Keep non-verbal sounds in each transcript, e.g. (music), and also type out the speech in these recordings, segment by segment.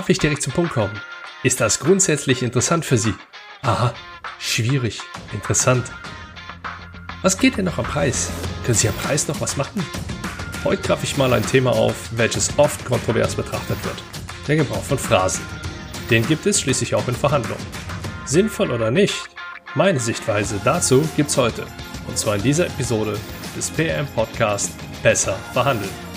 Darf ich direkt zum Punkt kommen? Ist das grundsätzlich interessant für Sie? Aha, schwierig, interessant. Was geht denn noch am Preis? Können Sie am Preis noch was machen? Heute greife ich mal ein Thema auf, welches oft kontrovers betrachtet wird. Der Gebrauch von Phrasen. Den gibt es schließlich auch in Verhandlungen. Sinnvoll oder nicht? Meine Sichtweise dazu gibt's heute. Und zwar in dieser Episode des PM Podcast Besser verhandeln.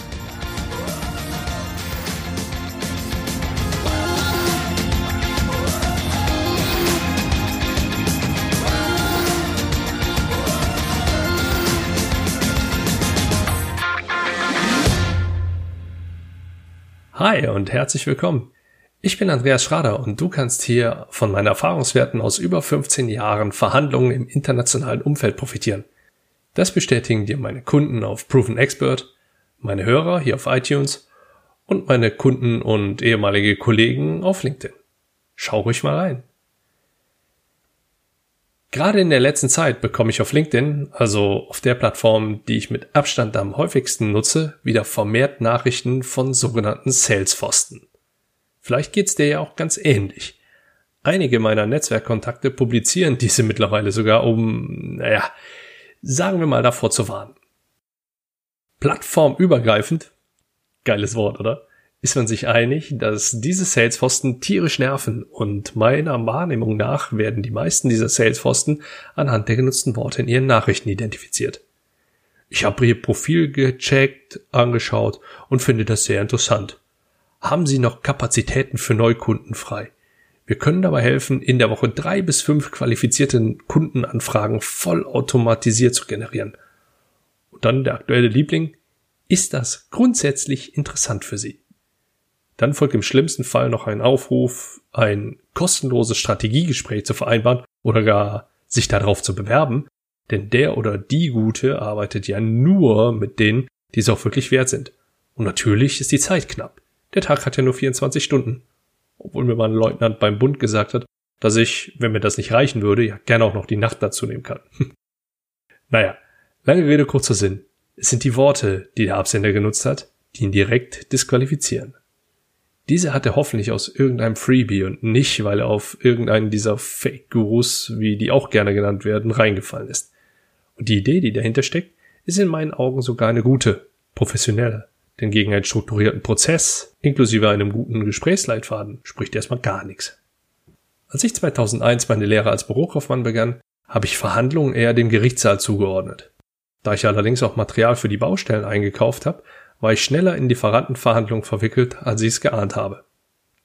Hi und herzlich willkommen. Ich bin Andreas Schrader und du kannst hier von meinen Erfahrungswerten aus über 15 Jahren Verhandlungen im internationalen Umfeld profitieren. Das bestätigen dir meine Kunden auf Proven Expert, meine Hörer hier auf iTunes und meine Kunden und ehemalige Kollegen auf LinkedIn. Schau ruhig mal rein. Gerade in der letzten Zeit bekomme ich auf LinkedIn, also auf der Plattform, die ich mit Abstand am häufigsten nutze, wieder vermehrt Nachrichten von sogenannten Salesforsten. Vielleicht geht's dir ja auch ganz ähnlich. Einige meiner Netzwerkkontakte publizieren diese mittlerweile sogar, um, naja, sagen wir mal davor zu warnen. Plattformübergreifend, geiles Wort, oder? Ist man sich einig, dass diese Salesforsten tierisch nerven und meiner Wahrnehmung nach werden die meisten dieser Salesforsten anhand der genutzten Worte in ihren Nachrichten identifiziert. Ich habe ihr Profil gecheckt, angeschaut und finde das sehr interessant. Haben Sie noch Kapazitäten für Neukunden frei? Wir können dabei helfen, in der Woche drei bis fünf qualifizierte Kundenanfragen vollautomatisiert zu generieren. Und dann der aktuelle Liebling. Ist das grundsätzlich interessant für Sie? Dann folgt im schlimmsten Fall noch ein Aufruf, ein kostenloses Strategiegespräch zu vereinbaren oder gar sich darauf zu bewerben, denn der oder die Gute arbeitet ja nur mit denen, die es auch wirklich wert sind. Und natürlich ist die Zeit knapp. Der Tag hat ja nur 24 Stunden. Obwohl mir mein Leutnant beim Bund gesagt hat, dass ich, wenn mir das nicht reichen würde, ja gerne auch noch die Nacht dazu nehmen kann. (laughs) naja, lange Rede, kurzer Sinn. Es sind die Worte, die der Absender genutzt hat, die ihn direkt disqualifizieren. Diese hat er hoffentlich aus irgendeinem Freebie und nicht, weil er auf irgendeinen dieser Fake-Gurus, wie die auch gerne genannt werden, reingefallen ist. Und die Idee, die dahinter steckt, ist in meinen Augen sogar eine gute, professionelle. Denn gegen einen strukturierten Prozess, inklusive einem guten Gesprächsleitfaden, spricht erstmal gar nichts. Als ich 2001 meine Lehre als Bürokaufmann begann, habe ich Verhandlungen eher dem Gerichtssaal zugeordnet. Da ich allerdings auch Material für die Baustellen eingekauft habe, war ich schneller in Lieferantenverhandlungen verwickelt, als ich es geahnt habe.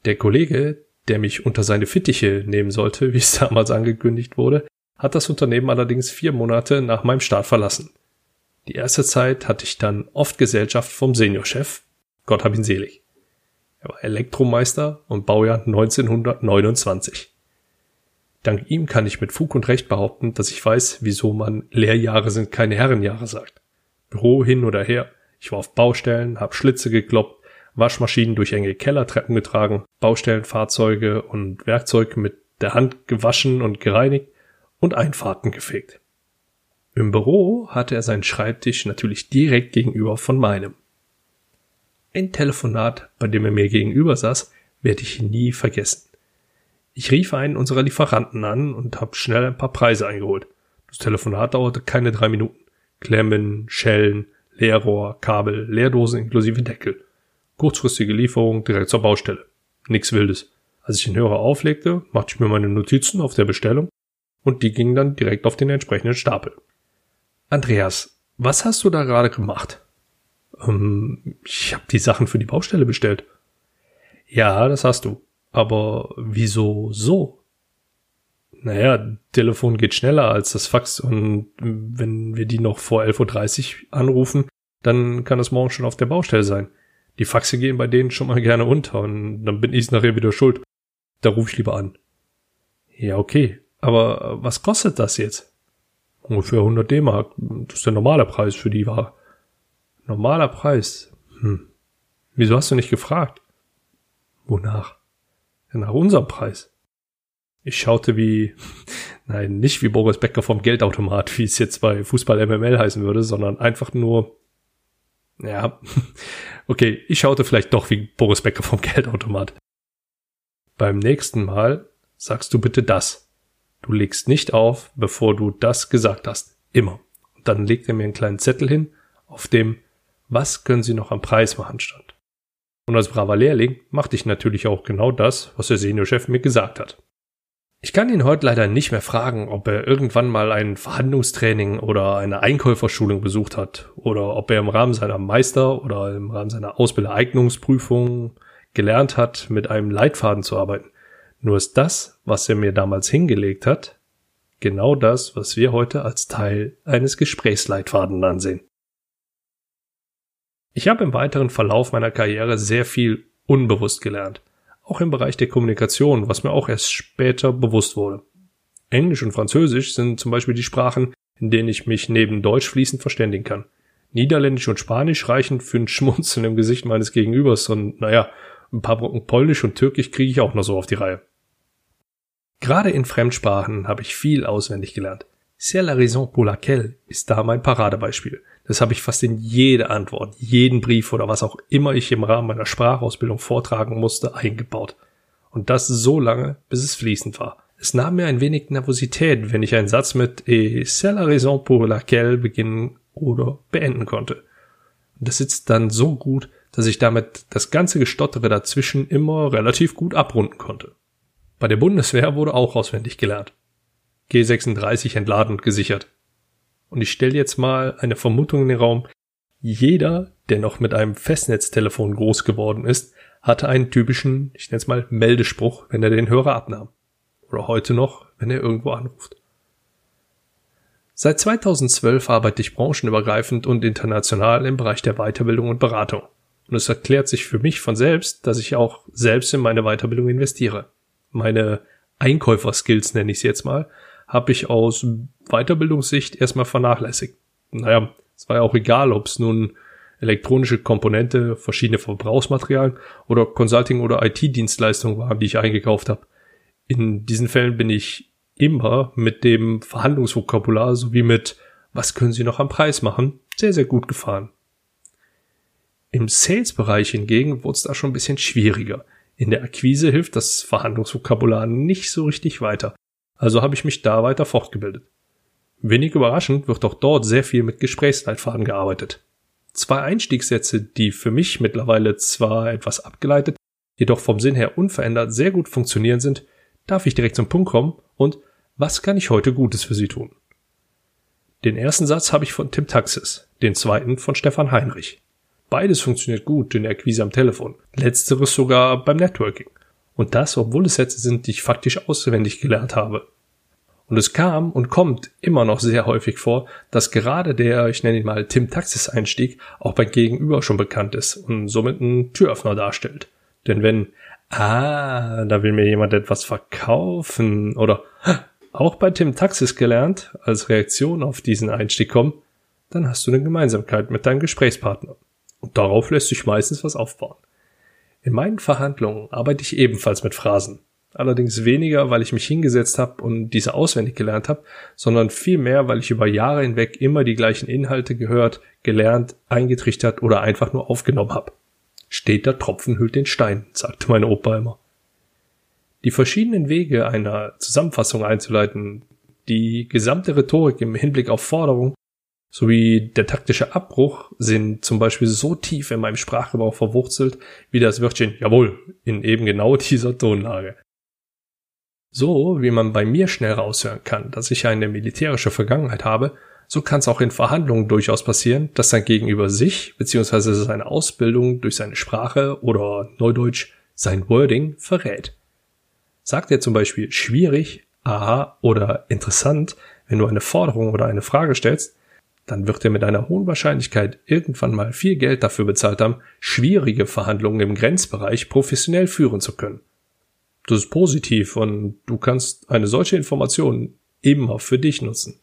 Der Kollege, der mich unter seine Fittiche nehmen sollte, wie es (laughs) damals angekündigt wurde, hat das Unternehmen allerdings vier Monate nach meinem Start verlassen. Die erste Zeit hatte ich dann oft Gesellschaft vom Seniorchef, Gott hab ihn selig. Er war Elektromeister und Baujahr 1929. Dank ihm kann ich mit Fug und Recht behaupten, dass ich weiß, wieso man Lehrjahre sind keine Herrenjahre sagt. Büro hin oder her, ich war auf Baustellen, habe Schlitze gekloppt, Waschmaschinen durch enge Kellertreppen getragen, Baustellenfahrzeuge und Werkzeug mit der Hand gewaschen und gereinigt und Einfahrten gefegt. Im Büro hatte er seinen Schreibtisch natürlich direkt gegenüber von meinem. Ein Telefonat, bei dem er mir gegenüber saß, werde ich nie vergessen. Ich rief einen unserer Lieferanten an und habe schnell ein paar Preise eingeholt. Das Telefonat dauerte keine drei Minuten. Klemmen, Schellen, Leerrohr, Kabel, Leerdosen inklusive Deckel. Kurzfristige Lieferung direkt zur Baustelle. Nix Wildes. Als ich den Hörer auflegte, machte ich mir meine Notizen auf der Bestellung und die gingen dann direkt auf den entsprechenden Stapel. Andreas, was hast du da gerade gemacht? Ähm, ich habe die Sachen für die Baustelle bestellt. Ja, das hast du. Aber wieso so? Naja, Telefon geht schneller als das Fax und wenn wir die noch vor 11.30 Uhr anrufen, dann kann es morgen schon auf der Baustelle sein. Die Faxe gehen bei denen schon mal gerne unter und dann bin ich nachher wieder schuld. Da rufe ich lieber an. Ja, okay. Aber was kostet das jetzt? Ungefähr 100 D-Mark. Das ist der normale Preis für die Ware. Normaler Preis? Hm. Wieso hast du nicht gefragt? Wonach? Ja, nach unserem Preis. Ich schaute wie, (laughs) nein, nicht wie Boris Becker vom Geldautomat, wie es jetzt bei Fußball MML heißen würde, sondern einfach nur, ja, (laughs) okay, ich schaute vielleicht doch wie Boris Becker vom (laughs) Geldautomat. Beim nächsten Mal sagst du bitte das. Du legst nicht auf, bevor du das gesagt hast. Immer. Und dann legt er mir einen kleinen Zettel hin, auf dem was können Sie noch am Preis machen stand. Und als braver Lehrling machte ich natürlich auch genau das, was der Seniorchef mir gesagt hat. Ich kann ihn heute leider nicht mehr fragen, ob er irgendwann mal ein Verhandlungstraining oder eine Einkäuferschulung besucht hat oder ob er im Rahmen seiner Meister- oder im Rahmen seiner Ausbildereignungsprüfung gelernt hat, mit einem Leitfaden zu arbeiten. Nur ist das, was er mir damals hingelegt hat, genau das, was wir heute als Teil eines Gesprächsleitfaden ansehen. Ich habe im weiteren Verlauf meiner Karriere sehr viel unbewusst gelernt auch im Bereich der Kommunikation, was mir auch erst später bewusst wurde. Englisch und Französisch sind zum Beispiel die Sprachen, in denen ich mich neben Deutsch fließend verständigen kann. Niederländisch und Spanisch reichen für ein Schmunzeln im Gesicht meines Gegenübers und naja, ein paar Brocken Polnisch und Türkisch kriege ich auch noch so auf die Reihe. Gerade in Fremdsprachen habe ich viel auswendig gelernt. C'est la raison pour laquelle ist da mein Paradebeispiel. Das habe ich fast in jede Antwort, jeden Brief oder was auch immer ich im Rahmen meiner Sprachausbildung vortragen musste, eingebaut. Und das so lange, bis es fließend war. Es nahm mir ein wenig Nervosität, wenn ich einen Satz mit Et c'est la raison pour laquelle beginnen oder beenden konnte. Und das sitzt dann so gut, dass ich damit das ganze Gestottere dazwischen immer relativ gut abrunden konnte. Bei der Bundeswehr wurde auch auswendig gelernt. G36 entladen und gesichert. Und ich stelle jetzt mal eine Vermutung in den Raum. Jeder, der noch mit einem Festnetztelefon groß geworden ist, hatte einen typischen, ich nenne es mal, Meldespruch, wenn er den Hörer abnahm. Oder heute noch, wenn er irgendwo anruft. Seit 2012 arbeite ich branchenübergreifend und international im Bereich der Weiterbildung und Beratung. Und es erklärt sich für mich von selbst, dass ich auch selbst in meine Weiterbildung investiere. Meine Einkäuferskills nenne ich es jetzt mal, habe ich aus Weiterbildungssicht erstmal vernachlässigt. Naja, es war ja auch egal, ob es nun elektronische Komponente, verschiedene Verbrauchsmaterialien oder Consulting- oder IT-Dienstleistungen waren, die ich eingekauft habe. In diesen Fällen bin ich immer mit dem Verhandlungsvokabular sowie mit was können Sie noch am Preis machen, sehr, sehr gut gefahren. Im Sales-Bereich hingegen wurde es da schon ein bisschen schwieriger. In der Akquise hilft das Verhandlungsvokabular nicht so richtig weiter. Also habe ich mich da weiter fortgebildet. Wenig überraschend wird auch dort sehr viel mit Gesprächsleitfaden gearbeitet. Zwei Einstiegssätze, die für mich mittlerweile zwar etwas abgeleitet, jedoch vom Sinn her unverändert sehr gut funktionieren sind, darf ich direkt zum Punkt kommen und was kann ich heute Gutes für Sie tun? Den ersten Satz habe ich von Tim Taxis, den zweiten von Stefan Heinrich. Beides funktioniert gut in der Akquise am Telefon, letzteres sogar beim Networking. Und das, obwohl es Sätze sind, die ich faktisch auswendig gelernt habe. Und es kam und kommt immer noch sehr häufig vor, dass gerade der, ich nenne ihn mal Tim Taxis Einstieg, auch beim Gegenüber schon bekannt ist und somit ein Türöffner darstellt. Denn wenn, ah, da will mir jemand etwas verkaufen oder auch bei Tim Taxis gelernt, als Reaktion auf diesen Einstieg kommen, dann hast du eine Gemeinsamkeit mit deinem Gesprächspartner. Und darauf lässt sich meistens was aufbauen. In meinen Verhandlungen arbeite ich ebenfalls mit Phrasen. Allerdings weniger, weil ich mich hingesetzt habe und diese auswendig gelernt habe, sondern vielmehr, weil ich über Jahre hinweg immer die gleichen Inhalte gehört, gelernt, eingetrichtert oder einfach nur aufgenommen habe. Steht der Tropfen hüllt den Stein, sagte mein Opa immer. Die verschiedenen Wege einer Zusammenfassung einzuleiten, die gesamte Rhetorik im Hinblick auf Forderung sowie der taktische Abbruch sind zum Beispiel so tief in meinem Sprachgebrauch verwurzelt wie das Wörtchen jawohl in eben genau (laughs) dieser Tonlage. So wie man bei mir schnell raushören kann, dass ich eine militärische Vergangenheit habe, so kann es auch in Verhandlungen durchaus passieren, dass sein Gegenüber sich bzw. seine Ausbildung durch seine Sprache oder Neudeutsch sein Wording verrät. Sagt er zum Beispiel schwierig, aha oder interessant, wenn du eine Forderung oder eine Frage stellst, dann wird er mit einer hohen Wahrscheinlichkeit irgendwann mal viel Geld dafür bezahlt haben, schwierige Verhandlungen im Grenzbereich professionell führen zu können. Das ist positiv und du kannst eine solche Information immer für dich nutzen.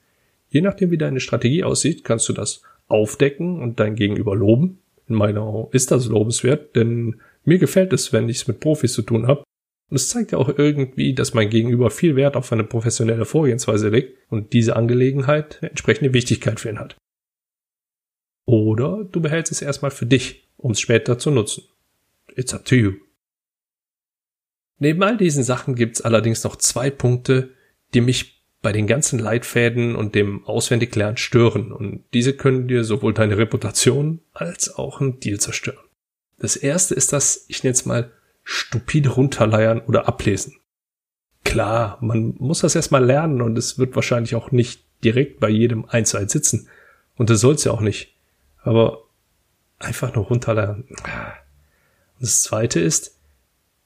Je nachdem, wie deine Strategie aussieht, kannst du das aufdecken und dein Gegenüber loben. In meiner ist das lobenswert, denn mir gefällt es, wenn ich es mit Profis zu tun habe und es zeigt ja auch irgendwie, dass mein Gegenüber viel Wert auf eine professionelle Vorgehensweise legt und diese Angelegenheit entsprechende Wichtigkeit für ihn hat. Oder du behältst es erstmal für dich, um es später zu nutzen. It's up to you. Neben all diesen Sachen gibt's allerdings noch zwei Punkte, die mich bei den ganzen Leitfäden und dem Auswendiglernen stören und diese können dir sowohl deine Reputation als auch ein Deal zerstören. Das erste ist das, ich nenne es mal, stupide runterleiern oder ablesen. Klar, man muss das erstmal lernen und es wird wahrscheinlich auch nicht direkt bei jedem eins eins sitzen. Und das soll's ja auch nicht. Aber einfach nur runterleiern. das zweite ist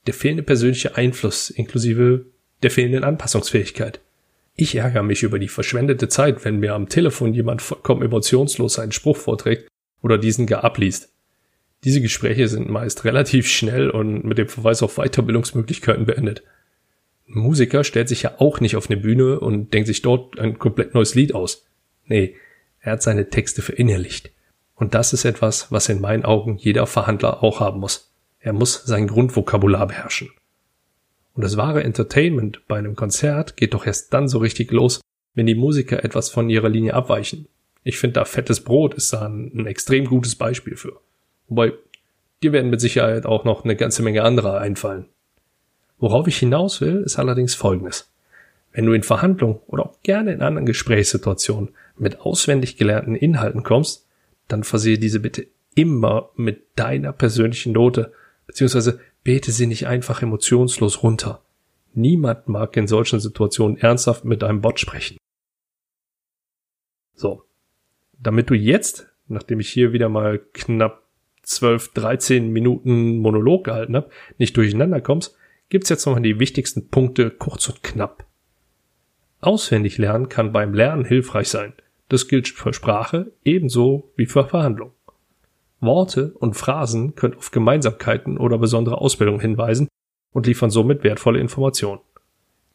der fehlende persönliche Einfluss inklusive der fehlenden Anpassungsfähigkeit. Ich ärgere mich über die verschwendete Zeit, wenn mir am Telefon jemand vollkommen emotionslos einen Spruch vorträgt oder diesen gar abliest. Diese Gespräche sind meist relativ schnell und mit dem Verweis auf Weiterbildungsmöglichkeiten beendet. Ein Musiker stellt sich ja auch nicht auf eine Bühne und denkt sich dort ein komplett neues Lied aus. Nee, er hat seine Texte verinnerlicht. Und das ist etwas, was in meinen Augen jeder Verhandler auch haben muss. Er muss sein Grundvokabular beherrschen. Und das wahre Entertainment bei einem Konzert geht doch erst dann so richtig los, wenn die Musiker etwas von ihrer Linie abweichen. Ich finde da fettes Brot ist da ein, ein extrem gutes Beispiel für. Wobei, dir werden mit Sicherheit auch noch eine ganze Menge anderer einfallen. Worauf ich hinaus will, ist allerdings Folgendes. Wenn du in Verhandlungen oder auch gerne in anderen Gesprächssituationen mit auswendig gelernten Inhalten kommst, dann versehe diese bitte immer mit deiner persönlichen Note, beziehungsweise bete sie nicht einfach emotionslos runter. Niemand mag in solchen Situationen ernsthaft mit einem Bot sprechen. So. Damit du jetzt, nachdem ich hier wieder mal knapp 12, 13 Minuten Monolog gehalten habe, nicht durcheinander kommst, gibt's jetzt nochmal die wichtigsten Punkte kurz und knapp. Auswendig lernen kann beim Lernen hilfreich sein. Das gilt für Sprache ebenso wie für Verhandlungen. Worte und Phrasen können auf Gemeinsamkeiten oder besondere Ausbildung hinweisen und liefern somit wertvolle Informationen.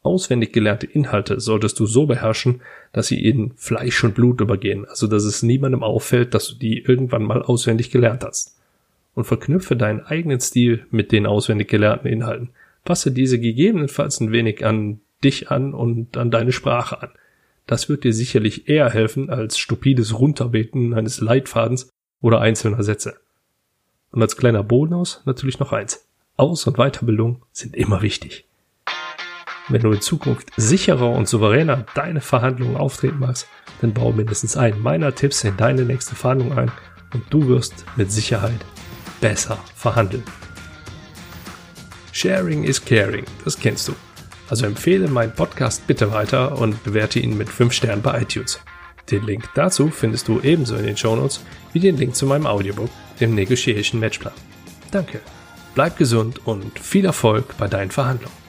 Auswendig gelernte Inhalte solltest du so beherrschen, dass sie in Fleisch und Blut übergehen, also dass es niemandem auffällt, dass du die irgendwann mal auswendig gelernt hast. Und verknüpfe deinen eigenen Stil mit den auswendig gelernten Inhalten. Passe diese gegebenenfalls ein wenig an dich an und an deine Sprache an. Das wird dir sicherlich eher helfen als stupides Runterbeten eines Leitfadens oder einzelner Sätze. Und als kleiner Bonus natürlich noch eins. Aus- und Weiterbildung sind immer wichtig. Wenn du in Zukunft sicherer und souveräner deine Verhandlungen auftreten magst, dann baue mindestens einen meiner Tipps in deine nächste Verhandlung ein und du wirst mit Sicherheit besser verhandeln. Sharing is caring, das kennst du. Also empfehle meinen Podcast bitte weiter und bewerte ihn mit 5 Sternen bei iTunes. Den Link dazu findest du ebenso in den Shownotes wie den Link zu meinem Audiobook, dem Negotiation Matchplan. Danke, bleib gesund und viel Erfolg bei deinen Verhandlungen.